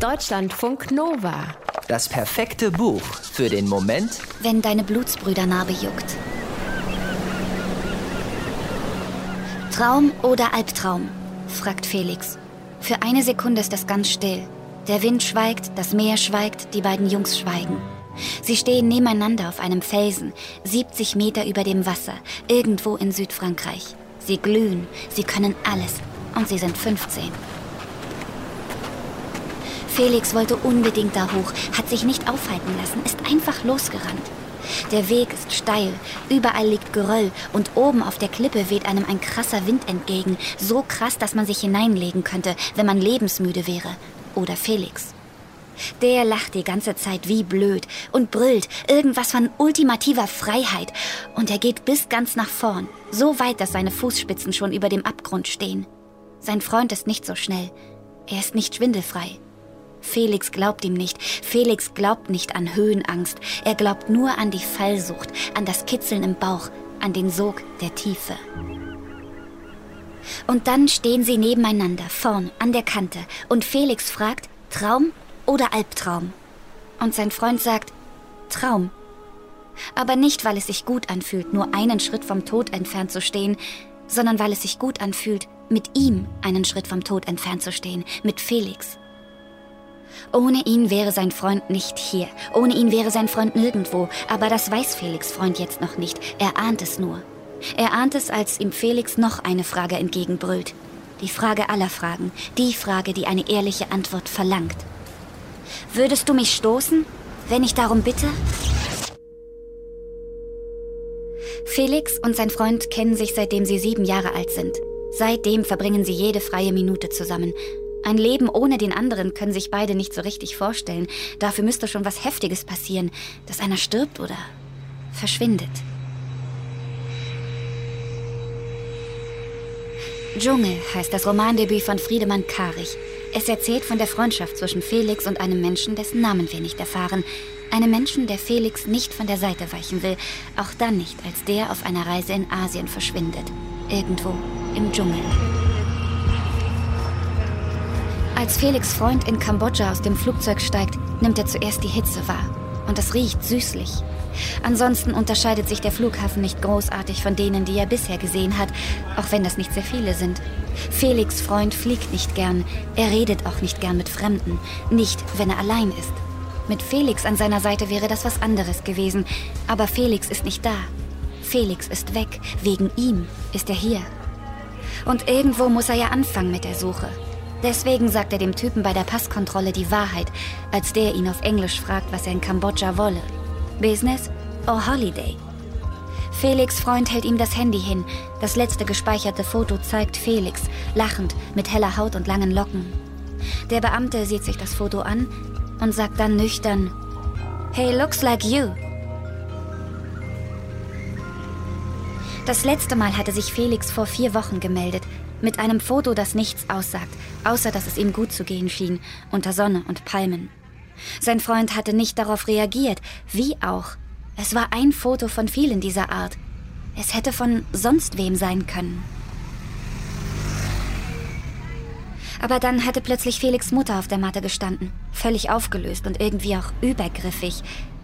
Deutschlandfunk Nova. Das perfekte Buch für den Moment, wenn deine Blutsbrüdernarbe juckt. Traum oder Albtraum? fragt Felix. Für eine Sekunde ist es ganz still. Der Wind schweigt, das Meer schweigt, die beiden Jungs schweigen. Sie stehen nebeneinander auf einem Felsen, 70 Meter über dem Wasser, irgendwo in Südfrankreich. Sie glühen, sie können alles und sie sind 15. Felix wollte unbedingt da hoch, hat sich nicht aufhalten lassen, ist einfach losgerannt. Der Weg ist steil, überall liegt Geröll und oben auf der Klippe weht einem ein krasser Wind entgegen, so krass, dass man sich hineinlegen könnte, wenn man lebensmüde wäre. Oder Felix. Der lacht die ganze Zeit wie blöd und brüllt irgendwas von ultimativer Freiheit. Und er geht bis ganz nach vorn, so weit, dass seine Fußspitzen schon über dem Abgrund stehen. Sein Freund ist nicht so schnell. Er ist nicht schwindelfrei. Felix glaubt ihm nicht. Felix glaubt nicht an Höhenangst. Er glaubt nur an die Fallsucht, an das Kitzeln im Bauch, an den Sog der Tiefe. Und dann stehen sie nebeneinander, vorn, an der Kante, und Felix fragt, Traum oder Albtraum? Und sein Freund sagt, Traum. Aber nicht, weil es sich gut anfühlt, nur einen Schritt vom Tod entfernt zu stehen, sondern weil es sich gut anfühlt, mit ihm einen Schritt vom Tod entfernt zu stehen, mit Felix. Ohne ihn wäre sein Freund nicht hier. Ohne ihn wäre sein Freund nirgendwo. Aber das weiß Felix Freund jetzt noch nicht. Er ahnt es nur. Er ahnt es, als ihm Felix noch eine Frage entgegenbrüllt. Die Frage aller Fragen. Die Frage, die eine ehrliche Antwort verlangt. Würdest du mich stoßen, wenn ich darum bitte? Felix und sein Freund kennen sich seitdem sie sieben Jahre alt sind. Seitdem verbringen sie jede freie Minute zusammen. Ein Leben ohne den anderen können sich beide nicht so richtig vorstellen. Dafür müsste schon was Heftiges passieren, dass einer stirbt oder verschwindet. Dschungel heißt das Romandebüt von Friedemann Karich. Es erzählt von der Freundschaft zwischen Felix und einem Menschen, dessen Namen wir nicht erfahren. Einem Menschen, der Felix nicht von der Seite weichen will, auch dann nicht, als der auf einer Reise in Asien verschwindet. Irgendwo im Dschungel. Als Felix Freund in Kambodscha aus dem Flugzeug steigt, nimmt er zuerst die Hitze wahr. Und es riecht süßlich. Ansonsten unterscheidet sich der Flughafen nicht großartig von denen, die er bisher gesehen hat, auch wenn das nicht sehr viele sind. Felix Freund fliegt nicht gern, er redet auch nicht gern mit Fremden, nicht, wenn er allein ist. Mit Felix an seiner Seite wäre das was anderes gewesen, aber Felix ist nicht da. Felix ist weg, wegen ihm ist er hier. Und irgendwo muss er ja anfangen mit der Suche. Deswegen sagt er dem Typen bei der Passkontrolle die Wahrheit, als der ihn auf Englisch fragt, was er in Kambodscha wolle. Business or Holiday? Felix Freund hält ihm das Handy hin. Das letzte gespeicherte Foto zeigt Felix, lachend, mit heller Haut und langen Locken. Der Beamte sieht sich das Foto an und sagt dann nüchtern, Hey, looks like you. Das letzte Mal hatte sich Felix vor vier Wochen gemeldet, mit einem Foto, das nichts aussagt, außer dass es ihm gut zu gehen schien, unter Sonne und Palmen. Sein Freund hatte nicht darauf reagiert, wie auch. Es war ein Foto von vielen dieser Art. Es hätte von sonst wem sein können. Aber dann hatte plötzlich Felix Mutter auf der Matte gestanden, völlig aufgelöst und irgendwie auch übergriffig.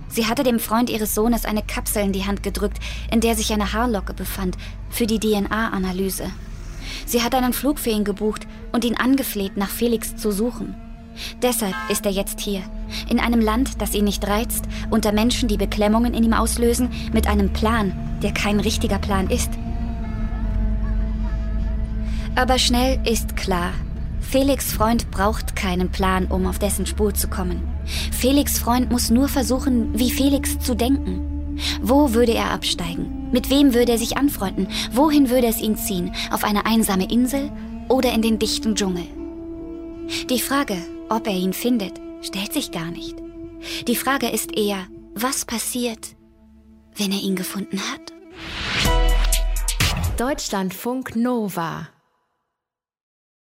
Sie hatte dem Freund ihres Sohnes eine Kapsel in die Hand gedrückt, in der sich eine Haarlocke befand, für die DNA-Analyse. Sie hat einen Flug für ihn gebucht und ihn angefleht, nach Felix zu suchen. Deshalb ist er jetzt hier, in einem Land, das ihn nicht reizt, unter Menschen, die Beklemmungen in ihm auslösen, mit einem Plan, der kein richtiger Plan ist. Aber schnell ist klar, Felix Freund braucht keinen Plan, um auf dessen Spur zu kommen. Felix Freund muss nur versuchen, wie Felix zu denken. Wo würde er absteigen? Mit wem würde er sich anfreunden? Wohin würde es ihn ziehen? Auf eine einsame Insel oder in den dichten Dschungel? Die Frage, ob er ihn findet, stellt sich gar nicht. Die Frage ist eher, was passiert, wenn er ihn gefunden hat? Deutschlandfunk Nova